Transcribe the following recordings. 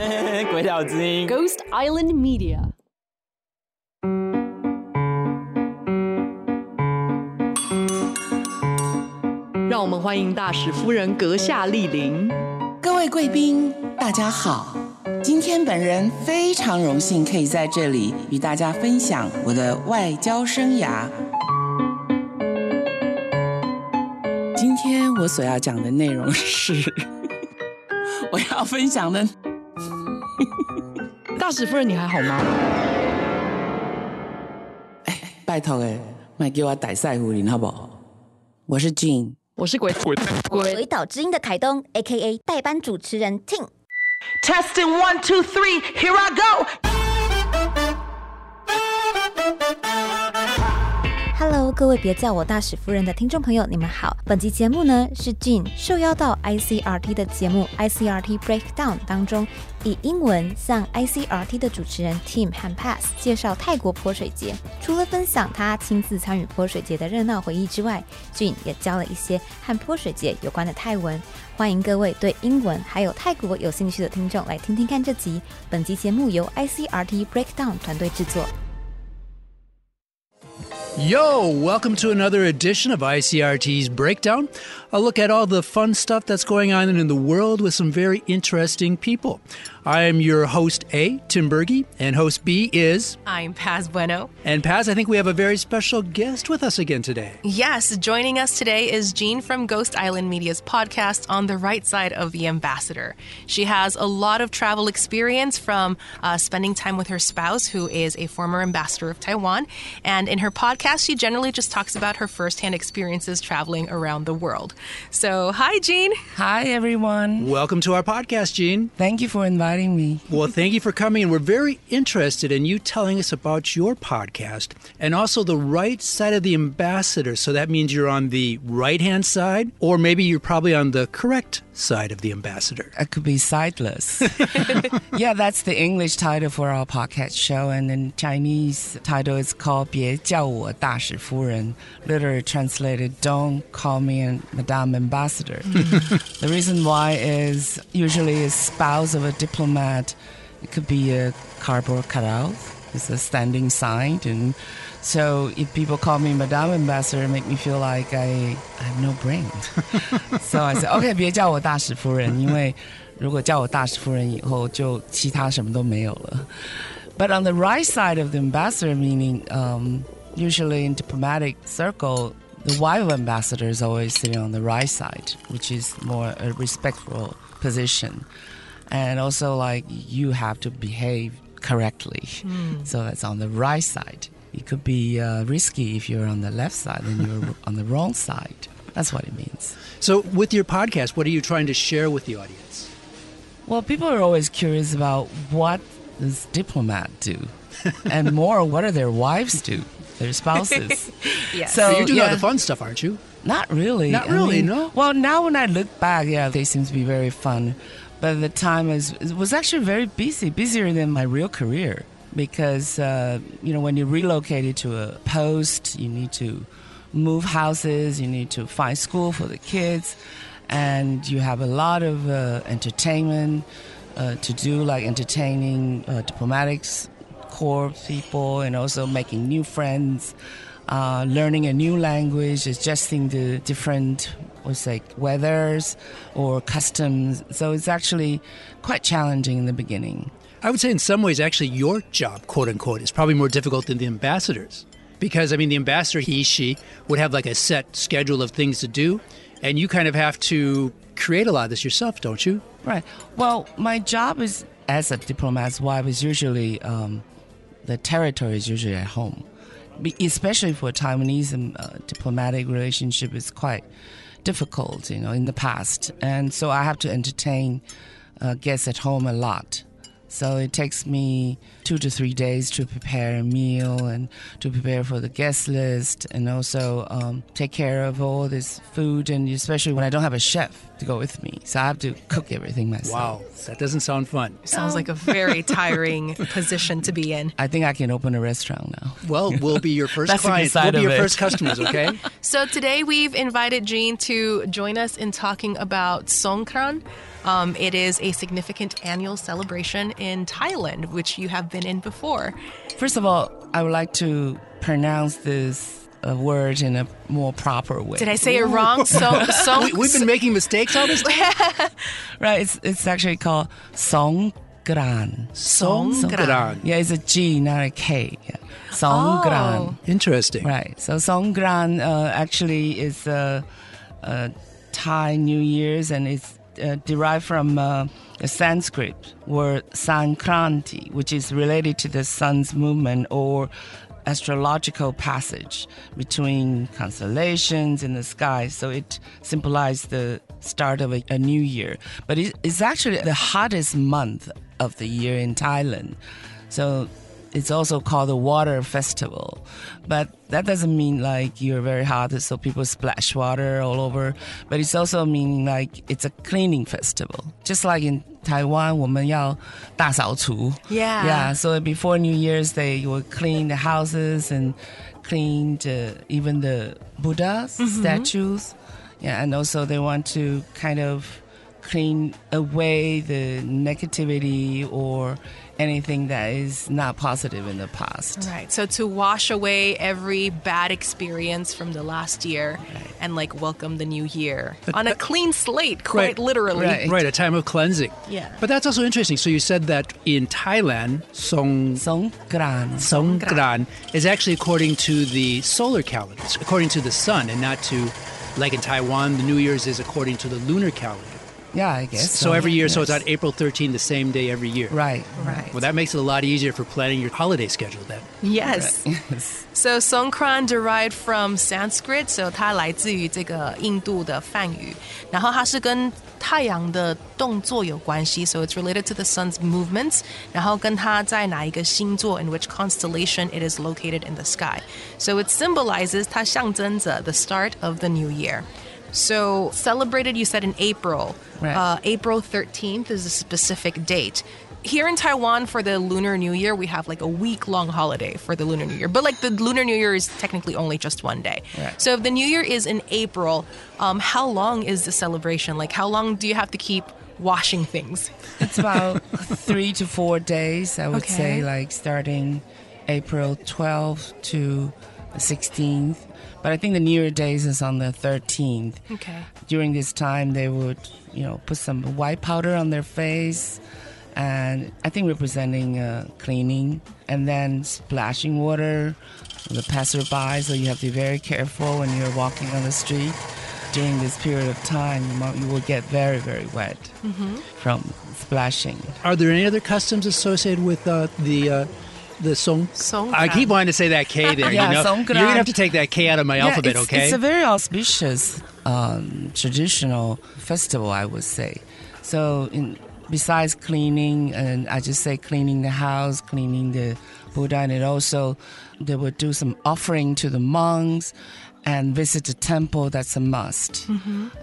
鬼岛之音 Ghost Island Media. 让我们欢迎大使夫人阁下莅临。各位贵宾，大家好。今天本人非常荣幸可以在这里与大家分享我的外交生涯。今天我所要讲的内容是，我要分享的。大使夫人，你还好吗？哎，拜托哎，卖给我逮赛胡林好不好？我是 Jean。我是鬼鬼鬼岛之音的凯东，A.K.A. 代班主持人 Ting。Testing one, two, three, here I go. Hello，各位别叫我大使夫人的听众朋友，你们好。本集节目呢是 Jean 受邀到 ICRT 的节目 ICRT Breakdown 当中，以英文向 ICRT 的主持人 Tim 和 Pass 介绍泰国泼水节。除了分享他亲自参与泼水节的热闹回忆之外，Jean 也教了一些和泼水节有关的泰文。欢迎各位对英文还有泰国有兴趣的听众来听听看这集。本集节目由 ICRT Breakdown 团队制作。Yo, welcome to another edition of ICRT's Breakdown. A look at all the fun stuff that's going on in the world with some very interesting people. I am your host A, Tim Berge, and host B is. I'm Paz Bueno. And Paz, I think we have a very special guest with us again today. Yes, joining us today is Jeane from Ghost Island Media's podcast on the right side of the ambassador. She has a lot of travel experience from uh, spending time with her spouse, who is a former ambassador of Taiwan. And in her podcast, podcast, she generally just talks about her firsthand experiences traveling around the world. So, hi, Jeane. Hi, everyone. Welcome to our podcast, Jeane. Thank you for inviting me. well, thank you for coming. And we're very interested in you telling us about your podcast and also the right side of the ambassador. So, that means you're on the right hand side, or maybe you're probably on the correct side of the ambassador. I could be sideless. yeah, that's the English title for our podcast show. And in Chinese title is called 别叫我大使夫人, literally translated "Don't call me Madame Ambassador." the reason why is usually a spouse of a diplomat. It could be a cardboard cutout. It's a standing sign, and so if people call me Madame Ambassador, it make me feel like I, I have no brain. so I said, OK，别叫我大使夫人，因为如果叫我大使夫人以后，就其他什么都没有了。But on the right side of the ambassador, meaning um, usually in diplomatic circle, the wife of ambassador is always sitting on the right side, which is more a respectful position. And also, like, you have to behave correctly. So that's on the right side. It could be uh, risky if you're on the left side and you're on the wrong side. That's what it means. So, with your podcast, what are you trying to share with the audience? Well, people are always curious about what does diplomat do, and more, what do their wives do, their spouses. Yes. So you do yeah, all the fun stuff, aren't you? Not really. Not I really, mean, no? Well, now when I look back, yeah, they seem to be very fun. But at the time is it was actually very busy, busier than my real career. Because uh, you know, when you're relocated to a post, you need to move houses, you need to find school for the kids, and you have a lot of uh, entertainment uh, to do, like entertaining uh, diplomatics people, and also making new friends uh, learning a new language, adjusting to different, what's like weathers or customs. So it's actually quite challenging in the beginning. I would say, in some ways, actually, your job, quote unquote, is probably more difficult than the ambassadors. Because, I mean, the ambassador, he, she, would have like a set schedule of things to do, and you kind of have to create a lot of this yourself, don't you? Right. Well, my job is as a diplomat's wife is usually um, the territory is usually at home, especially for Taiwanese um, uh, diplomatic relationship is quite difficult, you know, in the past, and so I have to entertain uh, guests at home a lot. So it takes me two to three days to prepare a meal and to prepare for the guest list and also um, take care of all this food and especially when I don't have a chef to go with me. So I have to cook everything myself. Wow, that doesn't sound fun. Sounds like a very tiring position to be in. I think I can open a restaurant now. Well, we'll be your first That's the good clients. We'll be your it. first customers, okay? So today we've invited Jeane to join us in talking about Songkran. Um, it is a significant annual celebration in Thailand, which you have been in before. First of all, I would like to pronounce this uh, word in a more proper way. Did I say it wrong? So, song, we, we've been making mistakes all this time. Right, it's it's actually called Songkran. Songkran. Yeah, it's a G, not a K. Yeah. Songkran. Oh. Interesting. Right. So Songkran uh, actually is a, a Thai New Year's, and it's uh, derived from uh, Sanskrit word Sankranti, which is related to the sun's movement or astrological passage between constellations in the sky. So it symbolized the start of a, a new year. But it, it's actually the hottest month of the year in Thailand. So it's also called the water festival. But that doesn't mean like you're very hot, so people splash water all over. But it's also meaning like it's a cleaning festival. Just like in Taiwan, 我们要大扫除. Yeah. Yeah. So before New Year's, they will clean the houses and clean the, even the Buddhas statues. Yeah, and also they want to kind of clean away the negativity or anything that is not positive in the past. Right. So to wash away every bad experience from the last year and like welcome the new year on a clean slate, quite Right. literally. Right. Right, a time of cleansing. Yeah. But that's also interesting. So you said that in Thailand, Song Songkran. Songkran is actually according to the solar calendar, according to the sun, and not to, like in Taiwan, the New Year's is according to the lunar calendar. Yeah, I guess. So, every year, so it's Yes. on April 13, the same day every year. Right. Right. Well, that makes it a lot easier for planning your holiday schedule then. Yes. Yes. So Songkran derived from Sanskrit, so 它来自于这个印度的梵语，然后它是跟太阳的动作有关系，so it's related to the sun's movements，然后跟它在哪一个星座 in which constellation it is located in the sky. So it symbolizes 它象征着 the start of the new year. So celebrated, you said in April. Right. Uh, April 13th is a specific date. Here in Taiwan, for the Lunar New Year, we have like a week long holiday for the Lunar New Year. But like the Lunar New Year is technically only just one day. Right. So if the New Year is in April, um, how long is the celebration? Like, how long do you have to keep washing things? It's about three to four days, I would Okay. say, like starting April 12th to 16th. But I think the New Year days is on the 13th. Okay. During this time, they would, you know, put some white powder on their face, and I think representing uh, cleaning, and then splashing water on the passerby. So you have to be very careful when you're walking on the street. During this period of time, you, might, you will get very, very wet from splashing. Are there any other customs associated with uh, the uh, the Song? Songkran. I keep wanting to say that K there. Yeah, you know? Songkran. You're going to have to take that K out of my alphabet, it's, okay? It's a very auspicious um, traditional festival, I would say. So, in, besides cleaning, and I just say cleaning the house, cleaning the Buddha, and it also they would do some offering to the monks and visit the temple. That's a must,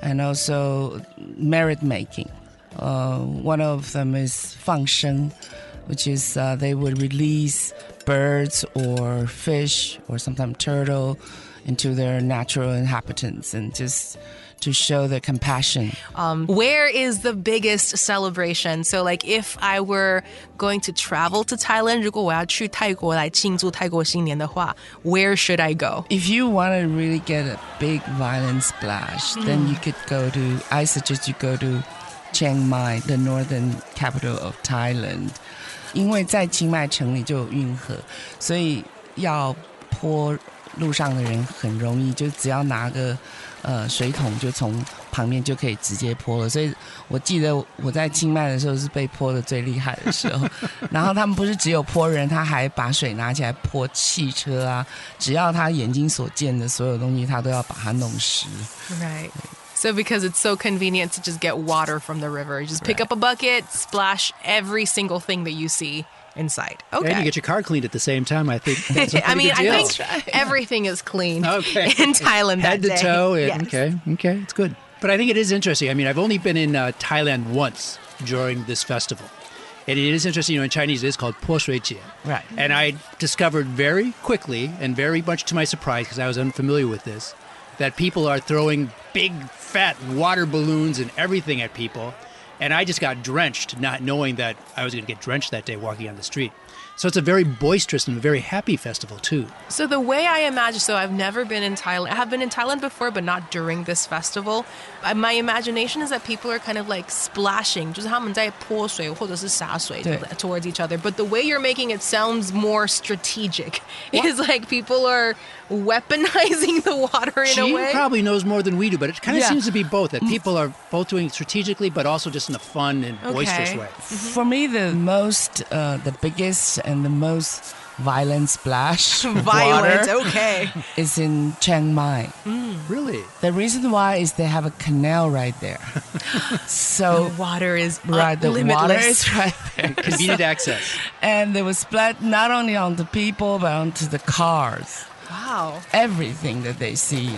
and also merit making. Uh, one of them is 放生, which is uh, they would release birds or fish or sometimes turtle into their natural inhabitants and just to show their compassion. Where is the biggest celebration? So, like, if I were going to travel to Thailand, 如果我要去泰国来庆祝泰国新年的话, where should I go? If you want to really get a big violent splash, then you could go to, I suggest you go to Chiang Mai, the northern capital of Thailand. 因为在清迈城里就有运河，所以要泼路上的人很容易，就只要拿个呃水桶就从旁边就可以直接泼了。所以我记得我在清迈的时候是被泼的最厉害的时候。然后他们不是只有泼人，他还把水拿起来泼汽车啊，只要他眼睛所见的所有东西，他都要把它弄湿。Right. So because it's so convenient to just get water from the river, you just pick up a bucket, splash every single thing that you see inside. Okay. And you get your car cleaned at the same time. I think that's a I mean. I think everything is clean Okay. in Thailand head to day. toe. Yes. Okay, okay, it's good. But I think it is interesting. I mean, I've only been in uh, Thailand once during this festival. And it is interesting, you know, in Chinese it is called Po Shui Jie. Right. And I discovered very quickly, and very much to my surprise, because I was unfamiliar with this, that people are throwing big, fat water balloons and everything at people. And I just got drenched, not knowing that I was going to get drenched that day walking on the street. So it's a very boisterous and very happy festival too. So the way I imagine, so I've never been in Thailand. I have been in Thailand before, but not during this festival. Uh, my imagination is that people are kind of like splashing, towards each other. But the way you're making it sounds more strategic. What? Is like people are weaponizing the water in Jeane a way. probably knows more than we do, but it kind of yeah. seems to be both that people are both doing it strategically, but also just in a fun and okay. boisterous way. For me, the most, uh, the biggest and the most violent splash of Violent, okay. is in Chiang Mai. Mm. Really? The reason why is they have a canal right there. so Water is right, the limitless. water is right there. Convenient access. and they were splat not only on the people but onto the cars. Wow. Everything that they see,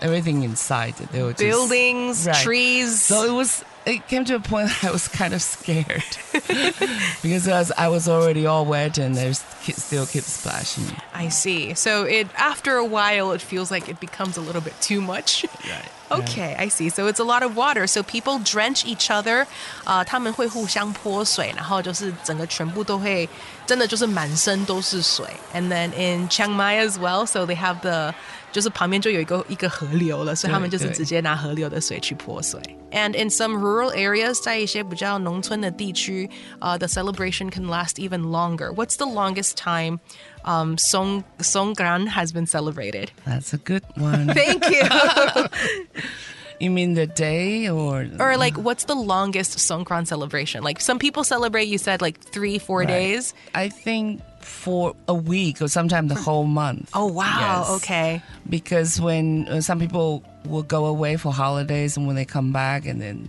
everything inside, they were just, Buildings, Right. trees. So it was It came to a point I was kind of scared because I was, I was already all wet and there's kids still keep splashing. I see. So it after a while it feels like it becomes a little bit too much. Right. Okay, I see. So it's a lot of water. So people drench each other. 呃，他们会互相泼水，然后就是整个全部都会，真的就是满身都是水。And then in Chiang Mai as well, so they have the 就是旁边就有一个一个河流了，所以他们就是对直接拿河流的水去泼水。And in some rural areas，在一些比较农村的地区，呃、t h e celebration can last even longer. What's the longest time um, Song Songkran has been celebrated? That's a good one. Thank you. you mean the day or or like, what's the longest Songkran celebration? Like, some people celebrate. You said like three, four Right. days. I think for a week or sometimes the whole month. Oh wow. Yes. Okay. Because when uh, some people will go away for holidays and when they come back and then.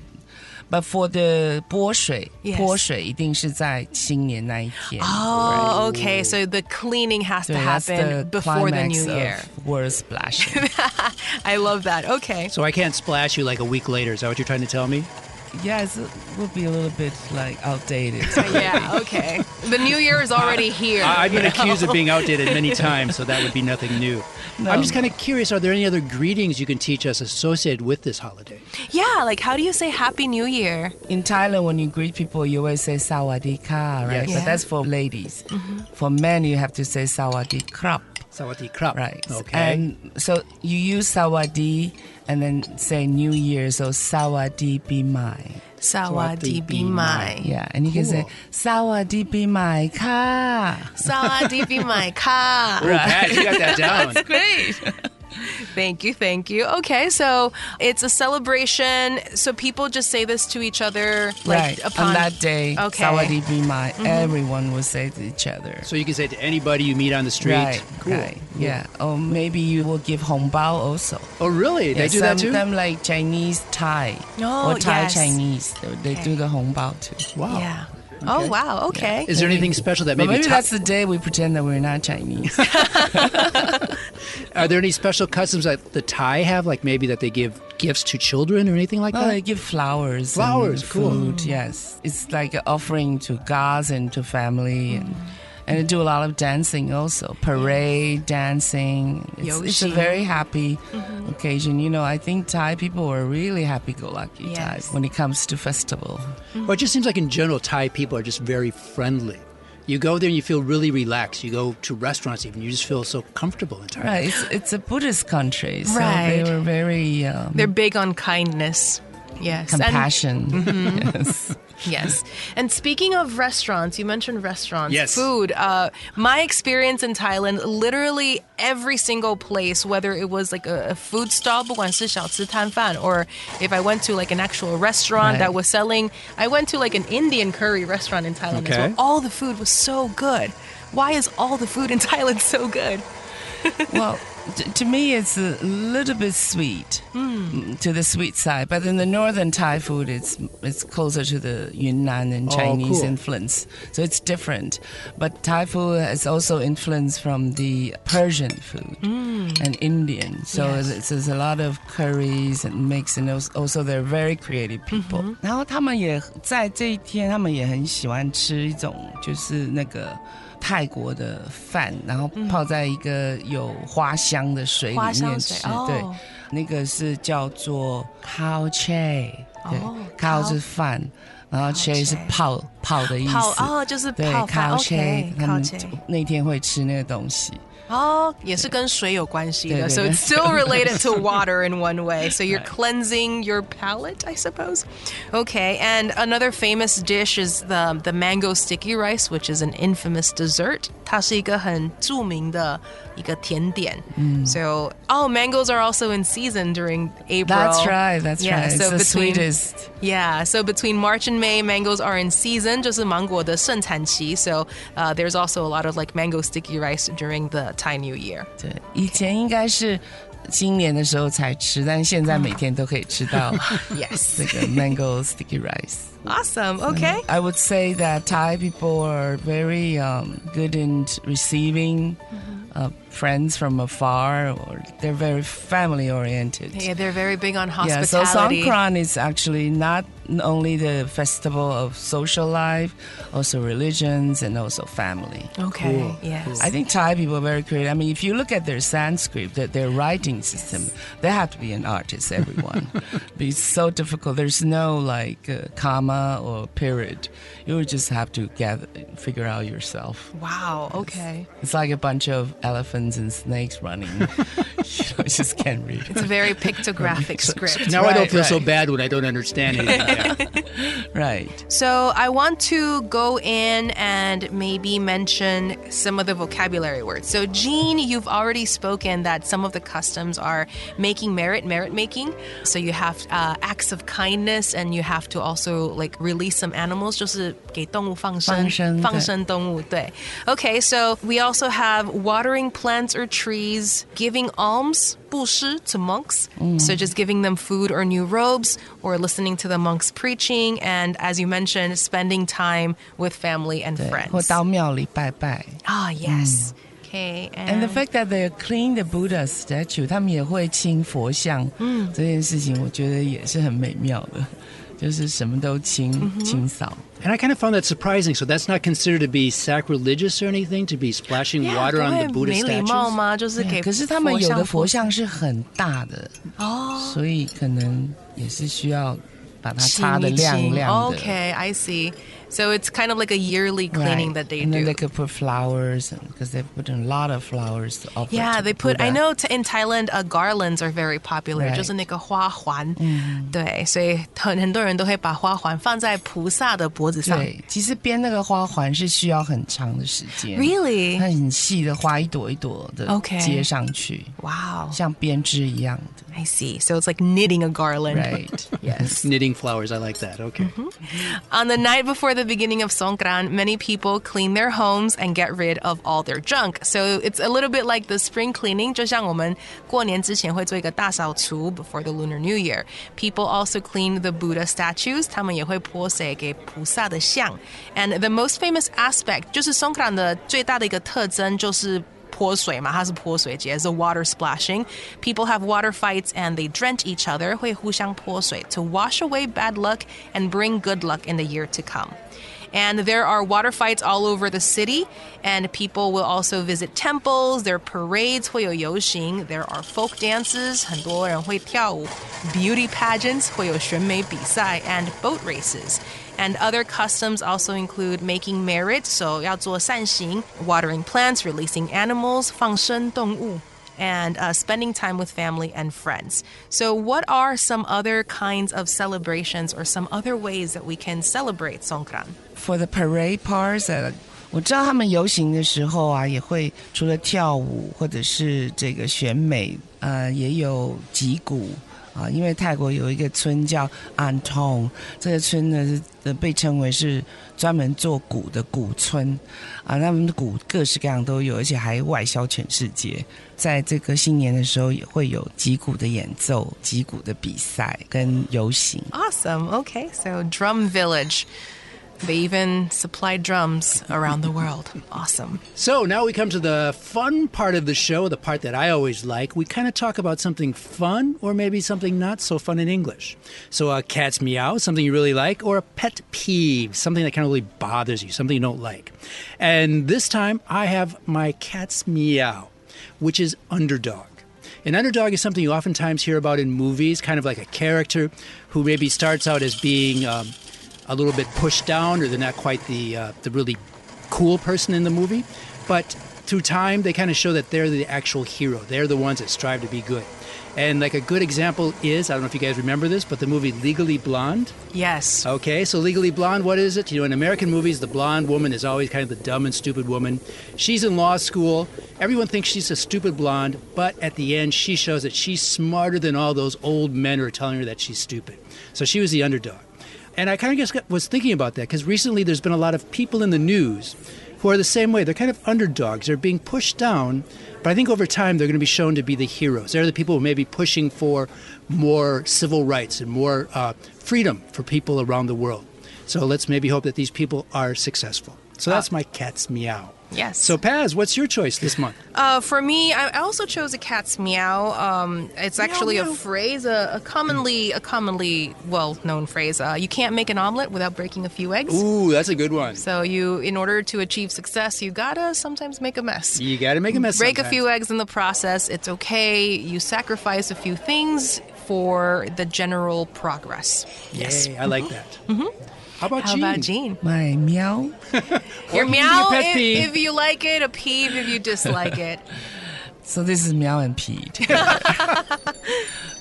But for the 泼水 Yes. 泼水一定是在新年那一天。 Oh, okay. So the cleaning has to 对 that's happen the before the climax new year. of word splashing. I love that. Okay. So I can't splash you like a week later. Is that what you're trying to tell me? Yes, it will be a little bit like outdated. yeah. Okay. The new year is already here. I- I've been know? accused of being outdated many times, so that would be nothing new. I'm just kind of curious are there any other greetings you can teach us associated with this holiday? Yeah. Like, how do you say Happy New Year? In Thailand, when you greet people, you always say sawadee ka, right? Yes. Yeah. But that's for ladies. Mm-hmm. For men, you have to say sawadee krap. Sawati krap. Right. Okay. And so you use sawadee and then say New Year, so sawadee bimai. Sawadee bimai. Yeah, and you can say Cool. sawadee bimai ka. Sawadee bimai ka. Pat, you got that down. That's great. Thank you, thank you. Okay, so it's a celebration. So people just say this to each other, like right. upon On that day, Okay. sawadee bimai, mm-hmm. everyone will say to each other. So you can say to anybody you meet on the street. Right, Cool. right, yeah. Or maybe you will give hongbao also. Oh, really? They Yeah, do that some too? them like Chinese Thai Oh, or Thai yes. Chinese. They, they do Okay. the hongbao too. Wow. Yeah. Oh wow. Okay. Is there anything special that But maybe, maybe Thai- that's the day we pretend that we're not Chinese. are there any special customs that the Thai have, like maybe that they give gifts to children or anything like oh, that? they give flowers. Flowers, and cool. Food, yes. It's like an offering to gods and to family. And, and they do a lot of dancing also. Parade, dancing. It's, it's a very happy occasion. You know, I think Thai people are really happy-go-lucky Yes. type when it comes to festival. Well, it just seems like in general, Thai people are just very friendly. You go there and you feel really relaxed. You go to restaurants even, you just feel so comfortable in Thailand. Right, it's, it's a Buddhist country, so Right. they were very um, They're big on kindness yes compassion. And, mm-hmm. yes. Yes. And speaking of restaurants you mentioned restaurants yes. food. Uh, my experience in thailand literally every single place whether it was like a, a food stall or if i went to like an actual restaurant right. that was selling i went to like an indian curry restaurant in thailand okay. as well. All the food was so good. Why is all the food in thailand so good? Well to me, it's a little bit sweet mm, to the sweet side, but in the northern Thai food, it's it's closer to the Yunnan and Oh, Chinese cool. influence, so it's different. But Thai food has also influence from the Persian food and Indian, so Yes. it's, there's a lot of curries and mix, and als- also they're very creative people. 然后他们也在这一天，他们也很喜欢吃一种就是那个。 泰国的饭，然后泡在一个有花香的水里面吃，哦。对，那个是叫做 cow che，对、哦 cow cow- 是饭，然后 che 是泡泡的意思，哦，就是对泡饭 cow，OK，che，他们 cow che 那天会吃那个东西。哦，也是跟水有关系的对，对， so 对。 it's still related to water in one way. So you're cleansing your palate, I suppose. Okay, and another famous dish is the the mango sticky rice, which is an infamous dessert. 它是一个很着名的一个甜点。So, oh, mangoes are also in season during April. That's right, that's Yeah, right. It's so the between- sweetest. Yeah, so between March and May, mangoes are in season, 就是芒果的盛产期. So uh, there's also a lot of like mango sticky rice during the Thai New Year. 对，以前应该是新年的时候才吃，但现在每天都可以吃到 Yes. 这个 mango sticky rice。 Awesome. Okay. I would say that Thai people are very um, good in receiving uh, friends from afar, or they're very family oriented. Yeah, they're very big on hospitality. Yeah, so hospitality. Songkran is actually not only the festival of social life, also religions and also family. okay. Cool, Yes. I think Thai people are very creative. I mean, if you look at their Sanskrit, their, their writing system, they have to be an artist, everyone. it's so difficult. There's no like uh, comma or period. You would just have to gather, figure out yourself. Wow. Okay. It's like a bunch of elephants and snakes running. you know, I just can't read. It's a very pictographic script. Now right, I don't feel right. so bad when I don't understand it. right. So I want to go in and maybe mention some of the vocabulary words. So Jeane, you've already spoken that some of the customs are making merit, merit making. So you have uh, acts of kindness, and you have to also like release some animals, 就是给动物放生，放生动物。对。Okay, so we also have water watering plants or trees, giving alms, 布施 to monks. So just giving them food or new robes, or listening to the monks preaching, and as you mentioned, spending time with family and 对，或 friends. 到庙里拜拜。 Ah, yes. Okay, And the fact that they clean the Buddha statue，他们也会清佛像，嗯，这件事情我觉得也是很美妙的， 就是什么都清、清扫。 and I kind of found that surprising. So that's not considered to be sacrilegious or anything to be splashing Yeah, water on the 不会 Buddha 没礼貌 statues. 吗？就是给可是他们有的佛佛像是很大的，哦，所以可能也是需要把它清擦的一亮清亮的。 Okay, I see. So it's kind of like a yearly cleaning Right. that they and do. then they could put flowers because they put in a lot of flowers to offer Yeah, to they put. I Buddha. know t- in Thailand, uh, garlands are very popular. Right. 就是那个花环，对，所以很很多人都会把花环放在菩萨的脖子上。对，其实编那个花环是需要很长的时间 Really? 它很细的花一朵一朵的 OK 接上去 Wow, 像编织一样的。 I see. So it's like knitting a garland. Right. Yes. Knitting flowers, I like that. Okay. On the night before the beginning of Songkran, many people clean their homes and get rid of all their junk. So it's a little bit like the spring cleaning. 就像我们过年之前会做一个大扫除 before the Lunar New Year. People also clean the Buddha statues. 他们也会泼水给菩萨的像。And the most famous aspect 就是 Songkran 的最大的一个特征就是。 泼水嘛，它是泼水节，is a water splashing. People have water fights and they drench each other, 会互相泼水 to wash away bad luck and bring good luck in the year to come. And there are water fights all over the city, and people will also visit temples. There are parades, 会有游行. There are folk dances, 很多人会跳舞. Beauty pageants, 会有选美比赛 and boat races. And other customs also include making merit, so 要做善行, watering plants, releasing animals, 放生动物 and uh, spending time with family and friends. So, what are some other kinds of celebrations or some other ways that we can celebrate Songkran? For the parade parts，呃，我知道他们游行的时候啊，也会除了跳舞或者是这个选美，呃，也有击鼓， 啊，因为泰国有一个村叫安通，这个村呢是被称为是专门做鼓的鼓村啊，他们的鼓各式各样都有，而且还外销全世界。在这个新年的时候，也会有击鼓的演奏、击鼓的比赛跟游行。Awesome. OK, so Drum Village. They even supply drums around the world. Awesome. So now we come to the fun part of the show, the part that I always like. We kind of talk about something fun or maybe something not so fun in English. So a cat's meow, something you really like, or a pet peeve, something that kind of really bothers you, something you don't like. And this time I have my cat's meow, which is underdog. An underdog is something you oftentimes hear about in movies, kind of like a character who maybe starts out as being um, a little bit pushed down, or they're not quite the uh, the really cool person in the movie. But through time, they kind of show that they're the actual hero. They're the ones that strive to be good. And like a good example is, I don't know if you guys remember this, but the movie Legally Blonde. Yes. Okay, so Legally Blonde, what is it? You know, in American movies, the blonde woman is always kind of the dumb and stupid woman. She's in law school. Everyone thinks she's a stupid blonde, but at the end, she shows that she's smarter than all those old men who are telling her that she's stupid. So she was the underdog. And I kind of just got, was thinking about that because recently there's been a lot of people in the news who are the same way. They're kind of underdogs. They're being pushed down, but I think over time they're going to be shown to be the heroes. They're the people who may be pushing for more civil rights and more uh, freedom for people around the world. So let's maybe hope that these people are successful. So that's my cat's meow. Yes. So Paz, what's your choice this month? Uh, for me, I also chose a cat's meow. Um, it's actually meow. a phrase, a, a commonly a commonly well known phrase. Uh, you can't make an omelet without breaking a few eggs. Ooh, that's a good one. So you, in order to achieve success, you gotta sometimes make a mess. You got to make a mess. Break a few eggs in the process. It's okay. You sacrifice a few things for the general progress. Yes. Yay, I like that. Mm-hmm. How about How Jeane? about Jeane? My meow. Your meow your if, if you like it, a peeve if you dislike it. So this is meow and pee.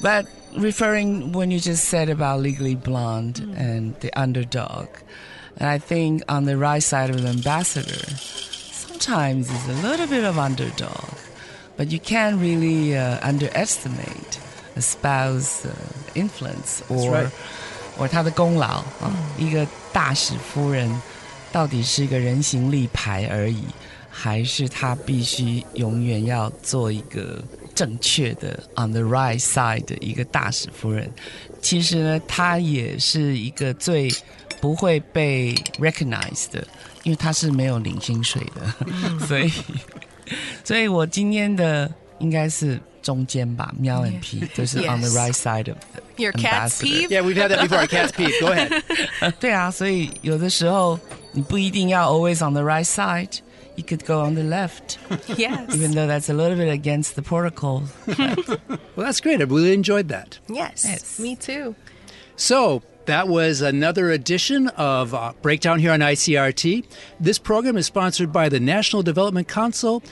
but referring when you just said about Legally Blonde and the underdog, and I think on the right side of the ambassador, sometimes it's a little bit of underdog, but you can't really uh, underestimate a spouse uh, influence or or 她的功劳啊，一个大使夫人到底是一个人形立牌而已，还是他必须永远要做一个正确的 on the right side 的一个大使夫人？其实呢，她也是一个最不会被 recognized 的，因为她是没有领薪水的，所以，所以我今天的应该是中间吧，喵 and P 就是 on the Yes. right side of the Your cat's ambassador peeve? Yeah, we've had that before. Our cat's peeve. Go ahead. 对啊，所以有的时候你不一定要 always on the right side. You could go on the left, Yes. even though that's a little bit against the protocol. Well, that's great. I really enjoyed that. Yes. Yes. Me too. So that was another edition of uh, Breakdown here on ICRT. This program is sponsored by the National Development Council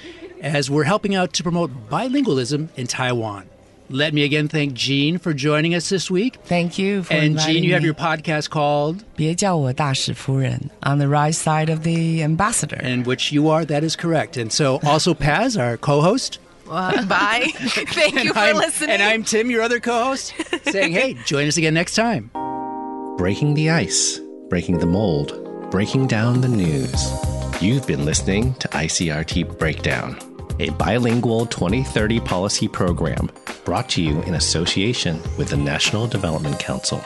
as we're helping out to promote bilingualism in Taiwan. Let me again thank Jeane for joining us this week. Thank you. and Jeane, you have your podcast called 别叫我大使夫人 on the right side of the ambassador. And which you are, that is correct. And so also Paz, our co-host. Uh, bye. Thank you for I'm, listening. And I'm Tim, your other co-host, saying, "Hey, join us again next time." Breaking the ice, breaking the mold, breaking down the news. You've been listening to ICRT Breakdown a bilingual 2030 policy program brought to you in association with the National Development Council.